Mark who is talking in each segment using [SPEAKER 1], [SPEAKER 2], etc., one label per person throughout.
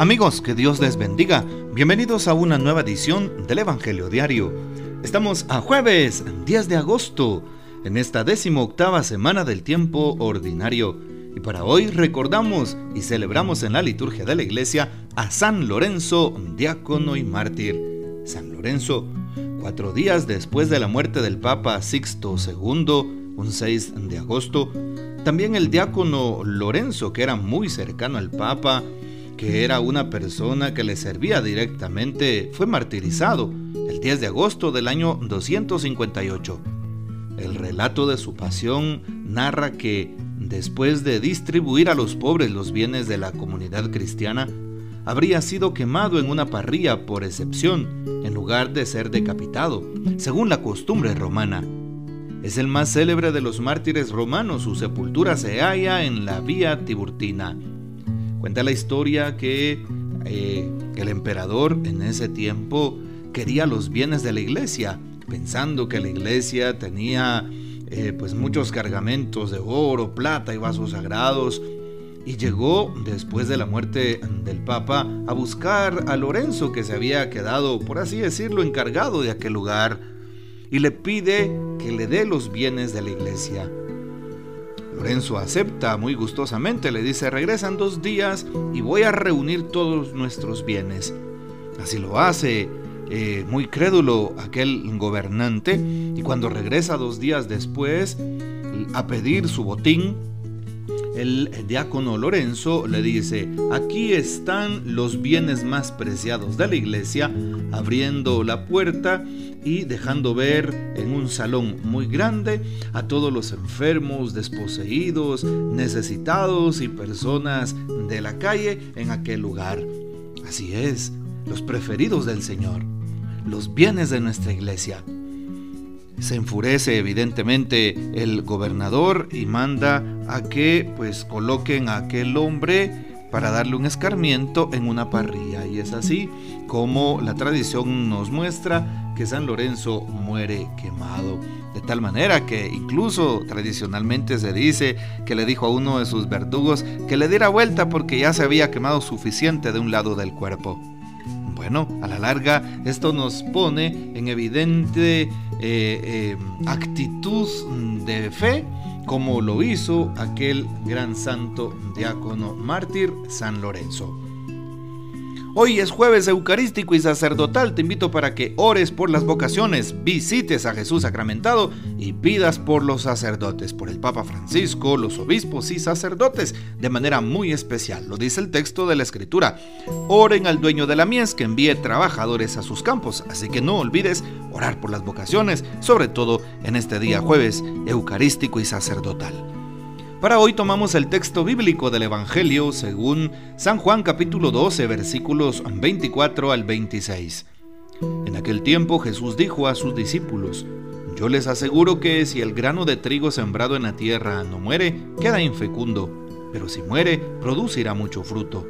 [SPEAKER 1] Amigos, que Dios les bendiga. Bienvenidos a una nueva edición del Evangelio Diario. Estamos a jueves 10 de agosto, en esta décimo octava semana del tiempo ordinario. Y para hoy recordamos y celebramos en la liturgia de la iglesia a San Lorenzo, diácono y mártir. San Lorenzo, cuatro días después de la muerte del Papa Sixto II, un 6 de agosto, también el diácono Lorenzo, que era muy cercano al Papa, que era una persona que le servía directamente, fue martirizado el 10 de agosto del año 258. El relato de su pasión narra que, después de distribuir a los pobres los bienes de la comunidad cristiana, habría sido quemado en una parrilla por excepción, en lugar de ser decapitado, según la costumbre romana. Es el más célebre de los mártires romanos, su sepultura se halla en la vía Tiburtina. Cuenta la historia que eh, el emperador en ese tiempo quería los bienes de la iglesia, pensando que la iglesia tenía eh, pues muchos cargamentos de oro, plata y vasos sagrados. Y llegó, después de la muerte del Papa, a buscar a Lorenzo, que se había quedado, por así decirlo, encargado de aquel lugar, y le pide que le dé los bienes de la iglesia. Lorenzo acepta muy gustosamente, le dice, regresan dos días y voy a reunir todos nuestros bienes. Así lo hace, eh, muy crédulo aquel gobernante, y cuando regresa dos días después a pedir su botín, el diácono Lorenzo le dice, aquí están los bienes más preciados de la iglesia, abriendo la puerta y dejando ver en un salón muy grande a todos los enfermos, desposeídos, necesitados y personas de la calle en aquel lugar. Así es, los preferidos del Señor, los bienes de nuestra iglesia. Se enfurece evidentemente el gobernador y manda a que pues coloquen a aquel hombre para darle un escarmiento en una parrilla. Y es así como la tradición nos muestra que San Lorenzo muere quemado. De tal manera que incluso tradicionalmente se dice que le dijo a uno de sus verdugos que le diera vuelta porque ya se había quemado suficiente de un lado del cuerpo. Bueno, a la larga esto nos pone en evidente eh, eh, actitud de fe como lo hizo aquel gran santo diácono mártir San Lorenzo. Hoy es jueves eucarístico y sacerdotal. Te invito para que ores por las vocaciones, visites a Jesús sacramentado y pidas por los sacerdotes, por el Papa Francisco, los obispos y sacerdotes, de manera muy especial. Lo dice el texto de la Escritura. Oren al dueño de la mies que envíe trabajadores a sus campos. Así que no olvides orar por las vocaciones, sobre todo en este día jueves eucarístico y sacerdotal. Para hoy tomamos el texto bíblico del Evangelio según San Juan capítulo 12 versículos 24 al 26. En aquel tiempo Jesús dijo a sus discípulos, Yo les aseguro que si el grano de trigo sembrado en la tierra no muere, queda infecundo, pero si muere, producirá mucho fruto.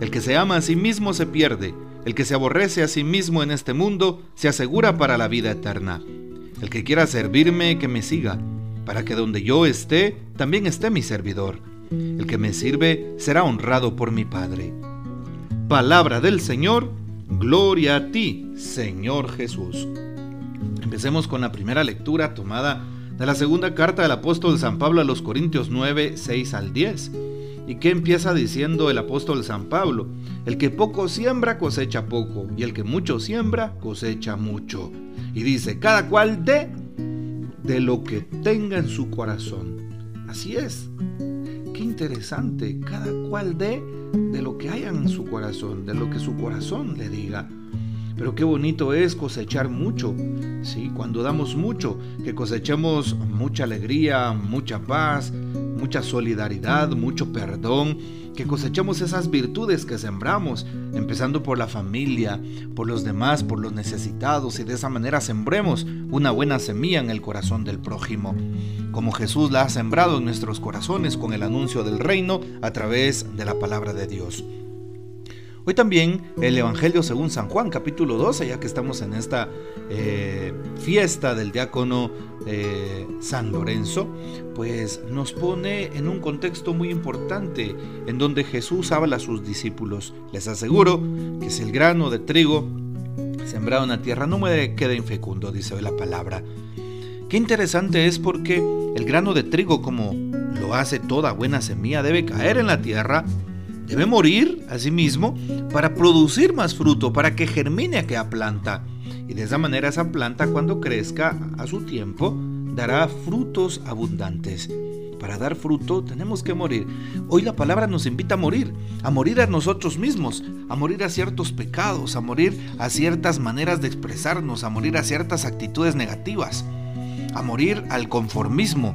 [SPEAKER 1] El que se ama a sí mismo se pierde, el que se aborrece a sí mismo en este mundo se asegura para la vida eterna. El que quiera servirme, que me siga para que donde yo esté, también esté mi servidor. El que me sirve será honrado por mi Padre. Palabra del Señor, gloria a ti, Señor Jesús. Empecemos con la primera lectura tomada de la segunda carta del apóstol San Pablo a los Corintios 9, 6 al 10. ¿Y qué empieza diciendo el apóstol San Pablo? El que poco siembra cosecha poco, y el que mucho siembra cosecha mucho. Y dice, cada cual de de lo que tenga en su corazón. Así es. Qué interesante. Cada cual dé de lo que haya en su corazón, de lo que su corazón le diga. Pero qué bonito es cosechar mucho, ¿sí? Cuando damos mucho, que cosechemos mucha alegría, mucha paz, mucha solidaridad, mucho perdón, que cosechemos esas virtudes que sembramos, empezando por la familia, por los demás, por los necesitados, y de esa manera sembremos una buena semilla en el corazón del prójimo, como Jesús la ha sembrado en nuestros corazones con el anuncio del reino a través de la palabra de Dios. Hoy también el Evangelio según San Juan, capítulo 12, ya que estamos en esta eh, fiesta del diácono eh, San Lorenzo, pues nos pone en un contexto muy importante en donde Jesús habla a sus discípulos. Les aseguro que si el grano de trigo sembrado en la tierra no me queda infecundo, dice hoy la palabra. Qué interesante es porque el grano de trigo, como lo hace toda buena semilla, debe caer en la tierra Debe morir a sí mismo para producir más fruto, para que germine aquella planta. Y de esa manera esa planta cuando crezca a su tiempo dará frutos abundantes. Para dar fruto tenemos que morir. Hoy la palabra nos invita a morir, a morir a nosotros mismos, a morir a ciertos pecados, a morir a ciertas maneras de expresarnos, a morir a ciertas actitudes negativas, a morir al conformismo,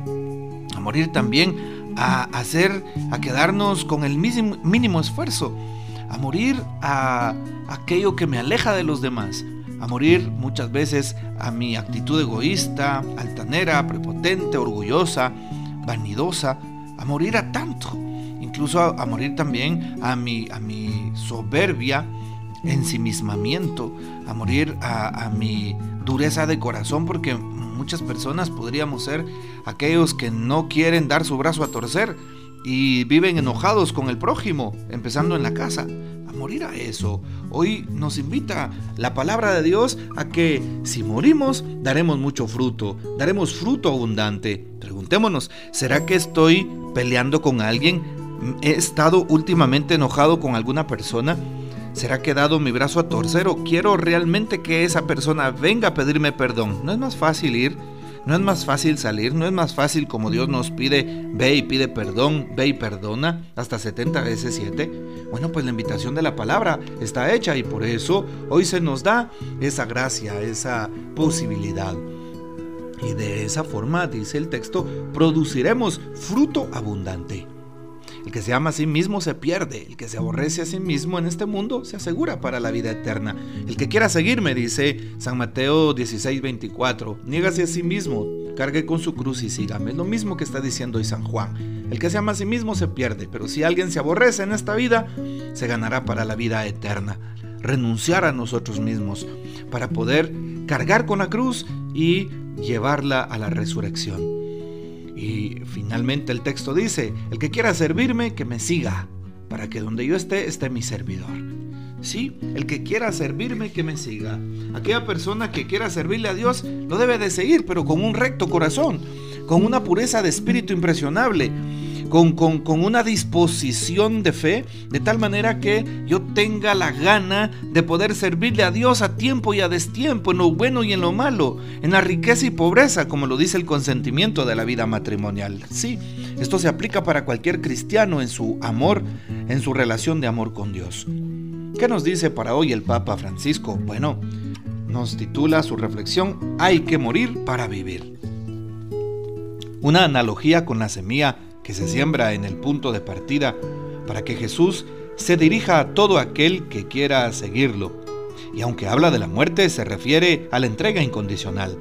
[SPEAKER 1] a morir también a hacer, a quedarnos con el mínimo, esfuerzo, a morir a aquello que me aleja de los demás, a morir muchas veces a mi actitud egoísta, altanera, prepotente, orgullosa, vanidosa, a morir a tanto, incluso a, morir también a mi, a mi soberbia, ensimismamiento, a morir a, a mi dureza de corazón, porque muchas personas podríamos ser aquellos que no quieren dar su brazo a torcer y viven enojados con el prójimo, empezando en la casa. A morir a eso. Hoy nos invita la palabra de Dios a que si morimos, daremos mucho fruto, daremos fruto abundante. Preguntémonos, ¿será que estoy peleando con alguien? ¿He estado últimamente enojado con alguna persona? ¿Será que he dado mi brazo a torcer o quiero realmente que esa persona venga a pedirme perdón? ¿No es más fácil ir? ¿No es más fácil salir? ¿No es más fácil como Dios nos pide, ve y pide perdón, ve y perdona hasta 70 veces 7? Bueno, pues la invitación de la palabra está hecha y por eso hoy se nos da esa gracia, esa posibilidad. Y de esa forma, dice el texto, produciremos fruto abundante. Que se ama a sí mismo se pierde, el que se aborrece a sí mismo en este mundo se asegura para la vida eterna. El que quiera seguirme, dice San Mateo 16, 24, niégase a sí mismo, cargue con su cruz y sígame. Es lo mismo que está diciendo hoy San Juan. El que se ama a sí mismo se pierde, pero si alguien se aborrece en esta vida, se ganará para la vida eterna. Renunciar a nosotros mismos para poder cargar con la cruz y llevarla a la resurrección. Y finalmente el texto dice, el que quiera servirme, que me siga, para que donde yo esté, esté mi servidor. Sí, el que quiera servirme, que me siga. Aquella persona que quiera servirle a Dios, lo debe de seguir, pero con un recto corazón, con una pureza de espíritu impresionable con, una disposición de fe, de tal manera que yo tenga la gana de poder servirle a Dios a tiempo y a destiempo, en lo bueno y en lo malo, en la riqueza y pobreza, como lo dice el consentimiento de la vida matrimonial. Sí, esto se aplica para cualquier cristiano en su amor, en su relación de amor con Dios. ¿Qué nos dice para hoy el Papa Francisco? Bueno, nos titula su reflexión Hay que morir para vivir. Una analogía con la semilla que se siembra en el punto de partida para que Jesús se dirija a todo aquel que quiera seguirlo. Y aunque habla de la muerte, se refiere a la entrega incondicional.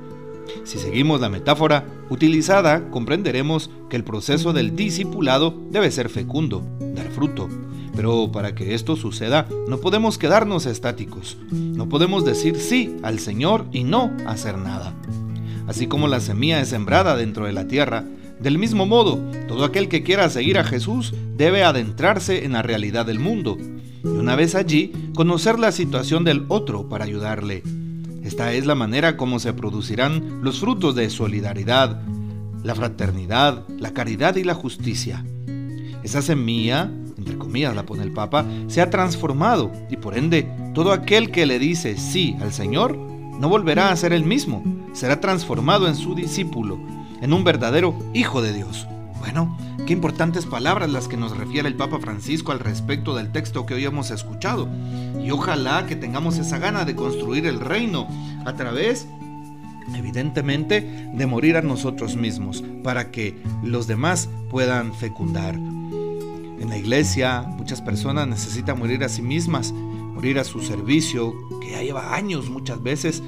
[SPEAKER 1] Si seguimos la metáfora utilizada, comprenderemos que el proceso del discipulado debe ser fecundo, dar fruto. Pero para que esto suceda, no podemos quedarnos estáticos. No podemos decir sí al Señor y no hacer nada. Así como la semilla es sembrada dentro de la tierra, del mismo modo, todo aquel que quiera seguir a Jesús debe adentrarse en la realidad del mundo y una vez allí conocer la situación del otro para ayudarle. Esta es la manera como se producirán los frutos de solidaridad, la fraternidad, la caridad y la justicia. Esa semilla, entre comillas la pone el Papa, se ha transformado y por ende todo aquel que le dice sí al Señor no volverá a ser el mismo, será transformado en su discípulo en un verdadero Hijo de Dios. Bueno, qué importantes palabras las que nos refiere el Papa Francisco al respecto del texto que hoy hemos escuchado. Y ojalá que tengamos esa gana de construir el reino a través, evidentemente, de morir a nosotros mismos, para que los demás puedan fecundar. En la iglesia muchas personas necesitan morir a sí mismas, morir a su servicio, que ya lleva años muchas veces,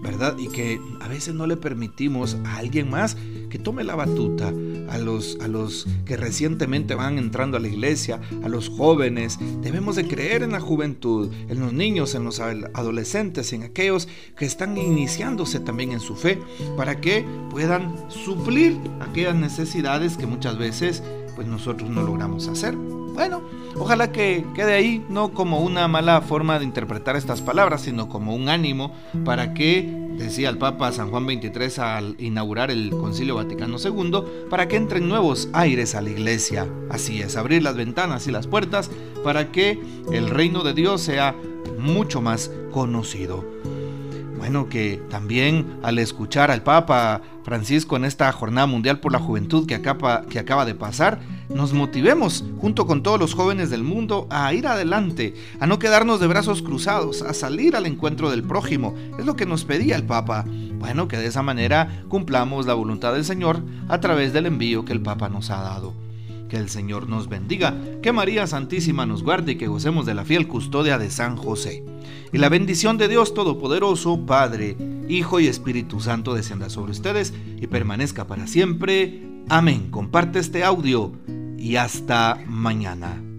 [SPEAKER 1] ¿verdad? Y que a veces no le permitimos a alguien más que tome la batuta a los, a los que recientemente van entrando a la iglesia, a los jóvenes. Debemos de creer en la juventud, en los niños, en los adolescentes, en aquellos que están iniciándose también en su fe, para que puedan suplir aquellas necesidades que muchas veces pues nosotros no logramos hacer. Bueno, ojalá que quede ahí no como una mala forma de interpretar estas palabras, sino como un ánimo para que, decía el Papa San Juan XXIII al inaugurar el Concilio Vaticano II, para que entren nuevos aires a la iglesia. Así es, abrir las ventanas y las puertas para que el reino de Dios sea mucho más conocido. Bueno, que también al escuchar al Papa Francisco en esta Jornada Mundial por la Juventud que acaba, que acaba de pasar, nos motivemos junto con todos los jóvenes del mundo a ir adelante, a no quedarnos de brazos cruzados, a salir al encuentro del prójimo. Es lo que nos pedía el Papa. Bueno, que de esa manera cumplamos la voluntad del Señor a través del envío que el Papa nos ha dado. Que el Señor nos bendiga, que María Santísima nos guarde y que gocemos de la fiel custodia de San José. Y la bendición de Dios Todopoderoso, Padre, Hijo y Espíritu Santo descienda sobre ustedes y permanezca para siempre. Amén. Comparte este audio y hasta mañana.